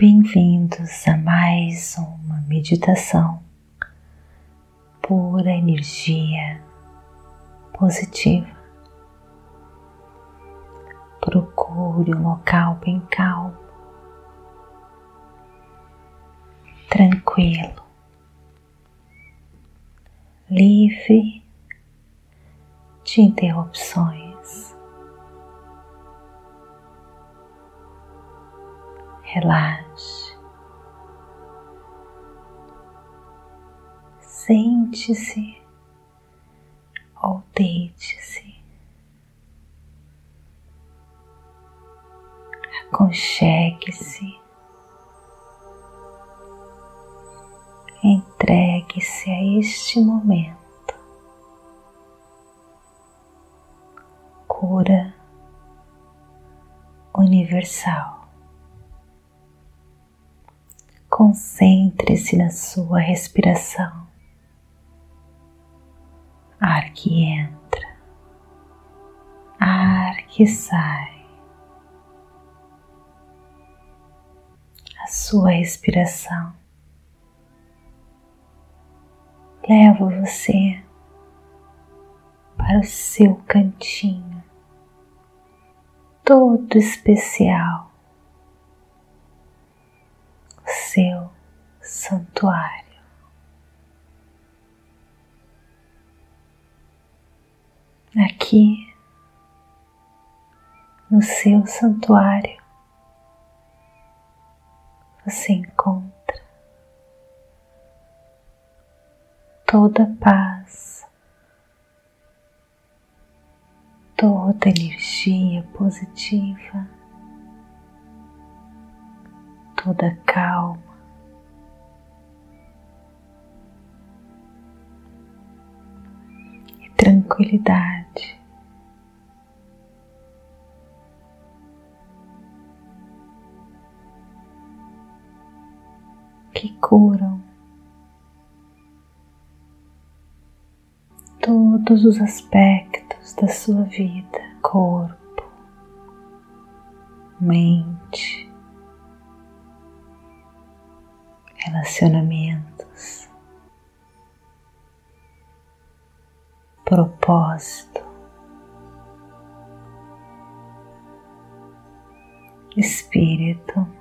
Bem-vindos a mais uma meditação pura energia positiva. Procure um local bem calmo, tranquilo, livre de interrupções. Relaxe. Sente-se ou deite-se. Aconchegue-se. Entregue-se a este momento. Cura universal. Concentre-se na sua respiração. Ar que entra, ar que sai. A sua respiração leva você para o seu cantinho todo especial, o seu santuário. Aqui no seu santuário você encontra toda paz, toda energia positiva, toda calma. Tranquilidade. Curam todos os aspectos da sua vida, corpo, mente, relacionamentos, propósito, espírito.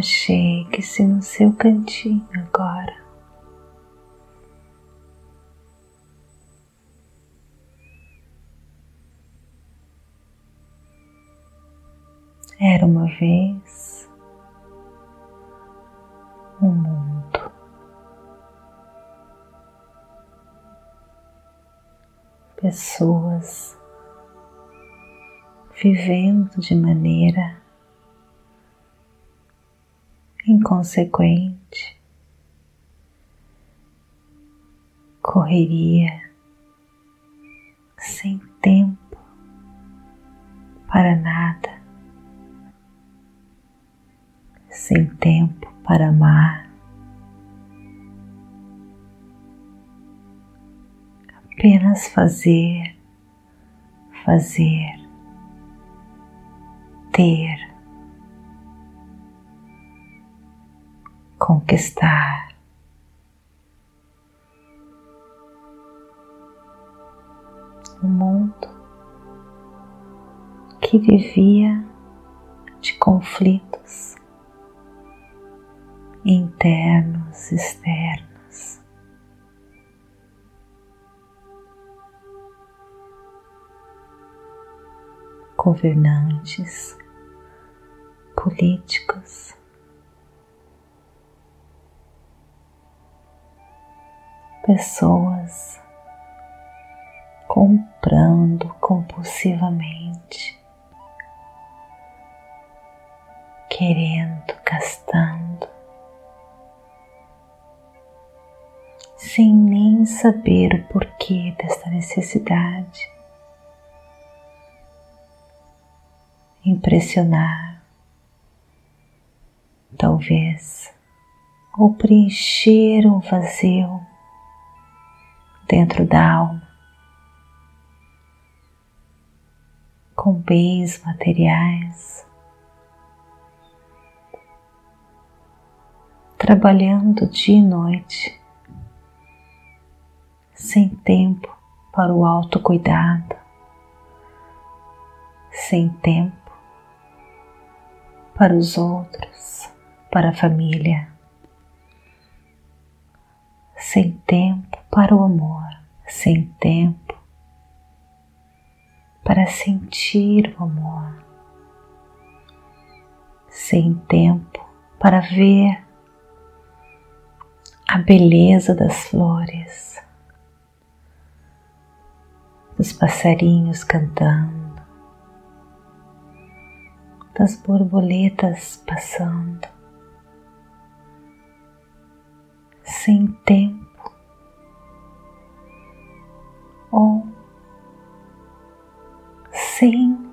Aconchegue-se no seu cantinho agora. Era uma vez um mundo. Pessoas vivendo de maneira inconsequente, correria sem tempo para nada, sem tempo para amar. Apenas fazer, fazer, ter. Conquistar. Um mundo que vivia de conflitos internos, externos. Governantes, políticos, pessoas comprando compulsivamente, querendo, gastando, sem nem saber o porquê desta necessidade. Impressionar, talvez, ou preencher um vazio dentro da alma, com bens materiais, trabalhando dia e noite, sem tempo para o autocuidado, sem tempo para os outros, para a família, sem tempo para o amor sem tempo para sentir o amor, sem tempo para ver a beleza das flores, dos passarinhos cantando das borboletas passando, sem tempo sem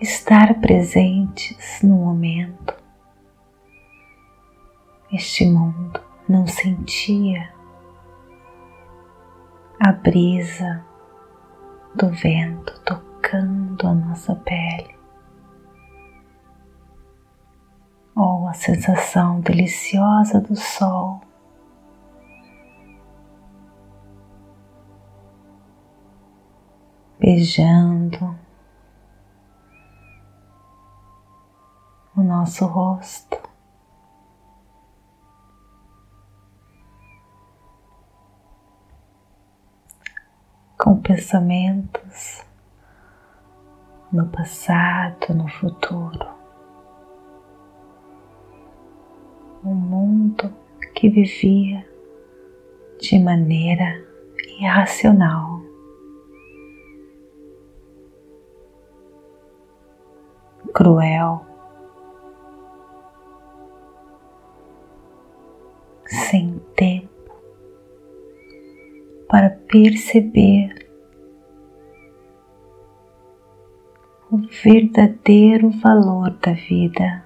estar presentes no momento. Este mundo não sentia a brisa do vento tocando a nossa pele, ou a sensação deliciosa do sol. Beijando o nosso rosto. Com pensamentos no passado, no futuro. Um mundo que vivia de maneira irracional. Cruel, sem tempo para perceber o verdadeiro valor da vida,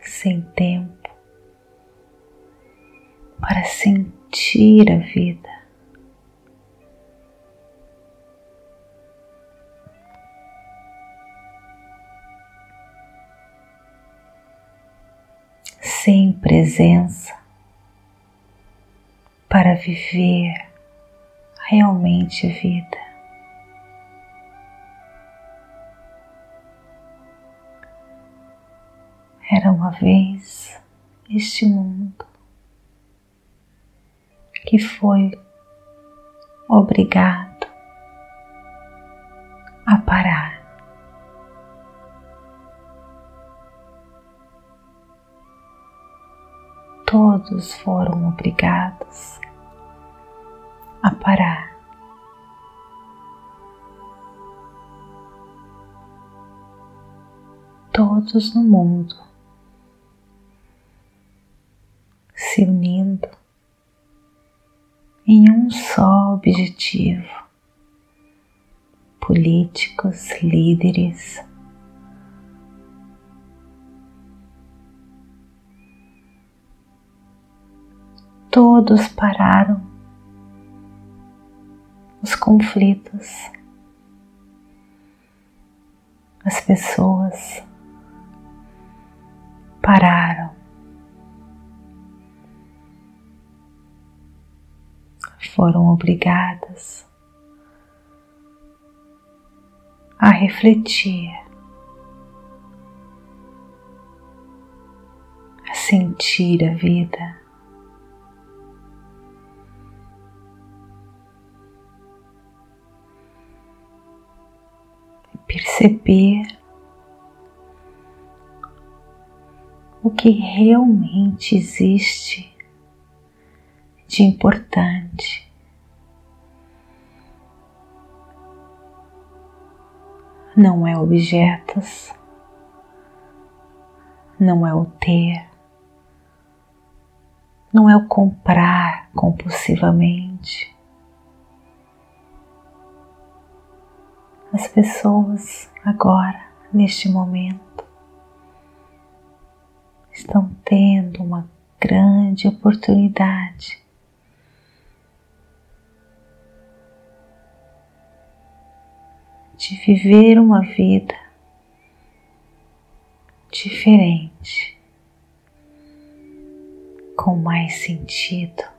sem tempo para sentir a vida. Sem presença para viver realmente vida. Era uma vez este mundo que foi obrigado a parar. Todos foram obrigados a parar. Todos no mundo se unindo em um só objetivo. Políticos, líderes, todos pararam. Os conflitos, as pessoas pararam. Foram obrigadas a refletir, a sentir a vida. Perceber o que realmente existe de importante não é objetos, não é o ter, não é o comprar compulsivamente. As pessoas agora, neste momento, estão tendo uma grande oportunidade de viver uma vida diferente, com mais sentido.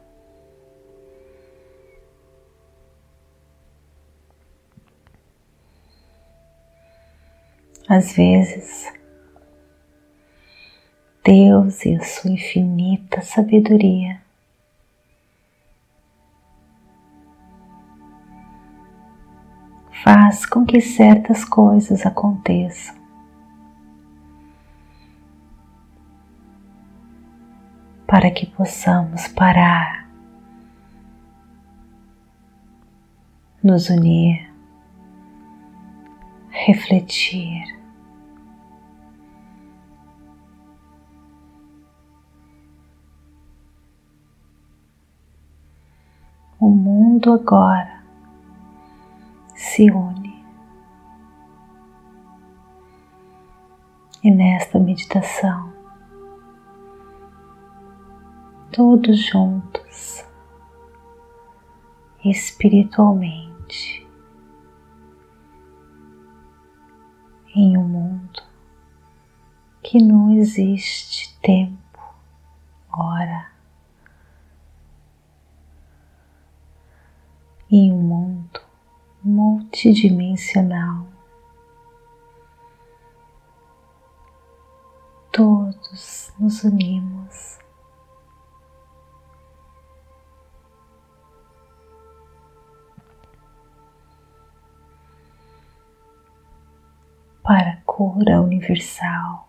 Às vezes, Deus e a sua infinita sabedoria faz com que certas coisas aconteçam. Para que possamos parar, nos unir, refletir, o mundo agora se une. E nesta meditação, todos juntos, espiritualmente, em um mundo que não existe tempo, hora, em um mundo multidimensional. Todos nos unimos. Para a cura universal.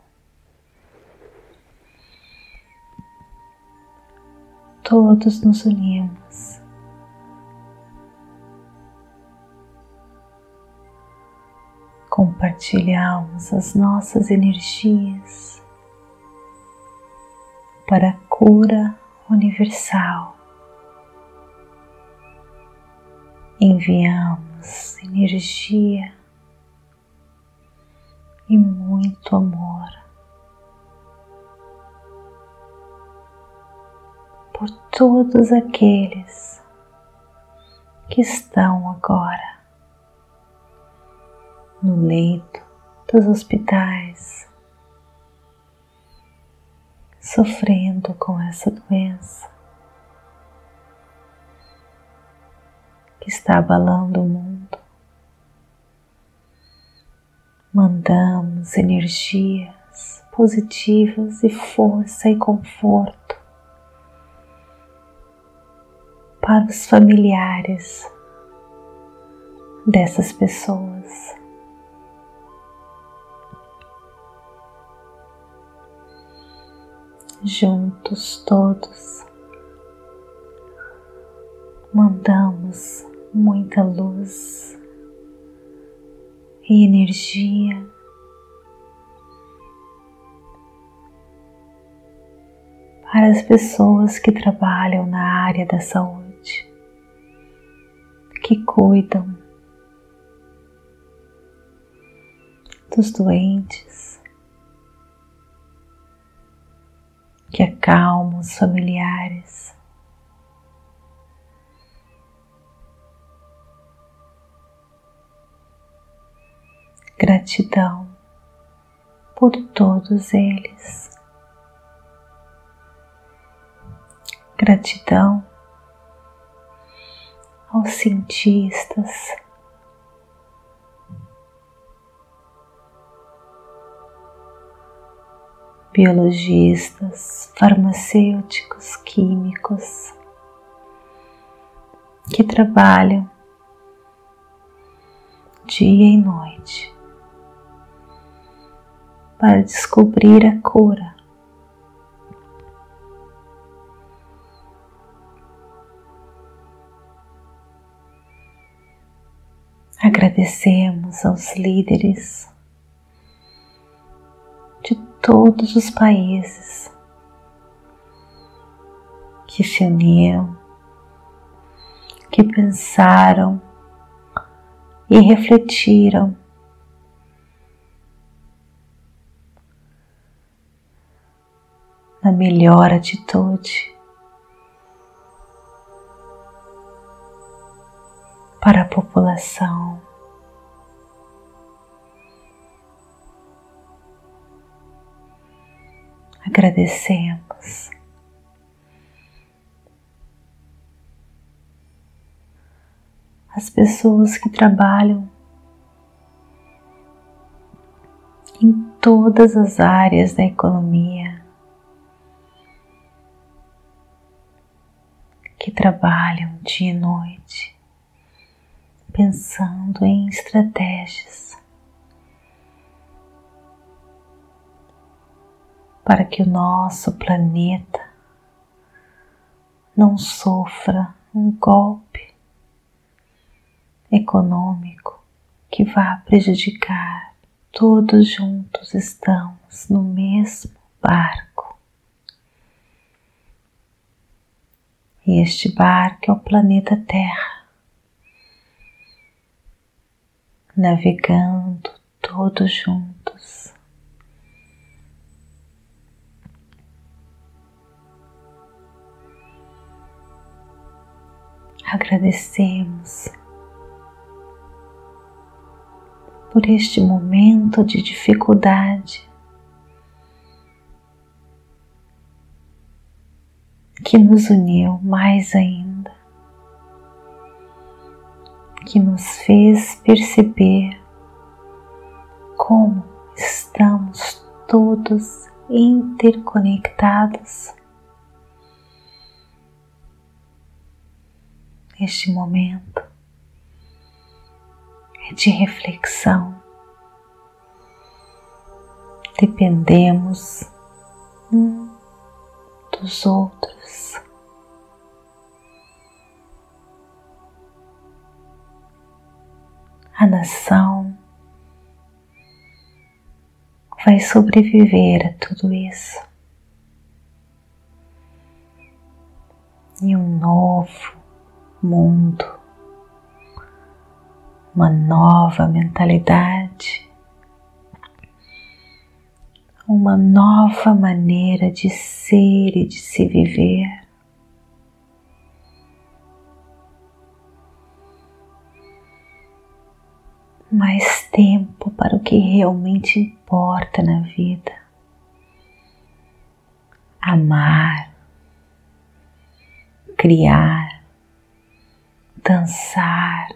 Todos nos unimos compartilhamos as nossas energias para a cura universal. Enviamos energia e muito amor por todos aqueles que estão agora no leito dos hospitais, sofrendo com essa doença que está abalando o mundo. Mandamos energias positivas e força e conforto para os familiares dessas pessoas. Juntos todos. Mandamos muita luz e energia. Para as pessoas que trabalham na área da saúde, que cuidam dos doentes, que acalma os familiares. Gratidão por todos eles. Gratidão aos cientistas biologistas, farmacêuticos, químicos que trabalham dia e noite para descobrir a cura. Agradecemos aos líderes todos os países que se uniram, que pensaram e refletiram na melhor atitude para a população Agradecemos. As pessoas que trabalham em todas as áreas da economia, que trabalham dia e noite, pensando em estratégias para que o nosso planeta não sofra um golpe econômico que vá prejudicar. Todos juntos estamos no mesmo barco. E este barco é o planeta Terra, navegando todos juntos agradecemos por este momento de dificuldade que nos uniu mais ainda, que nos fez perceber como estamos todos interconectados este momento é de reflexão. Dependemos um dos outros. A nação vai sobreviver a tudo isso. E um novo mundo, uma nova mentalidade, uma nova maneira de ser e de se viver. Mais tempo para o que realmente importa na vida. Amar, criar, dançar,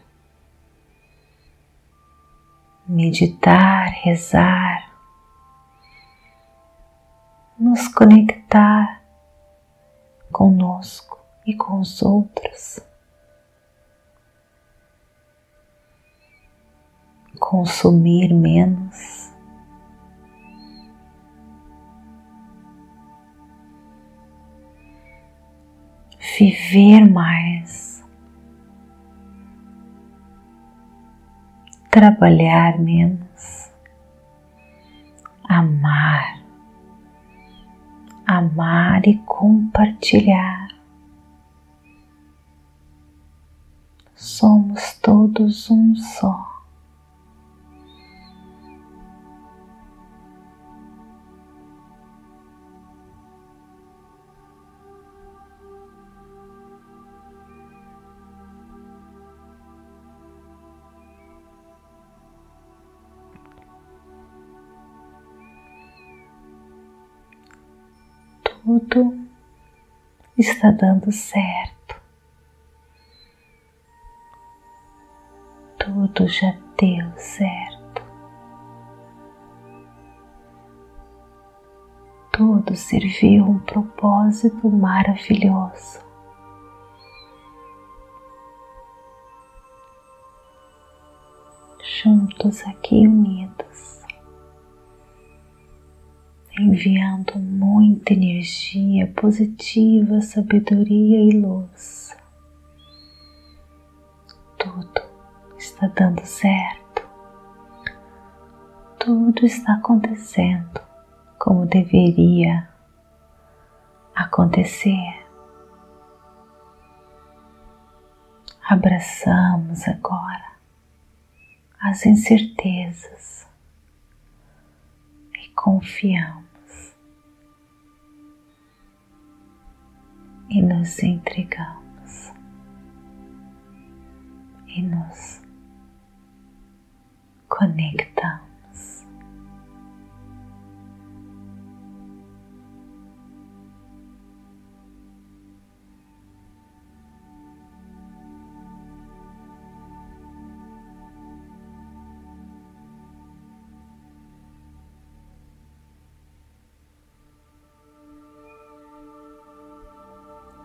meditar, rezar, nos conectar conosco e com os outros. Consumir menos. Viver mais. Trabalhar menos, amar, amar e compartilhar. Somos todos um só. Tudo está dando certo. Tudo já deu certo. Tudo serviu um propósito maravilhoso. Juntos aqui unidos enviando muita energia positiva, sabedoria e luz. Tudo está dando certo. Tudo está acontecendo como deveria acontecer. Abraçamos agora as incertezas e confiamos. E nos entregamos e nos conectamos.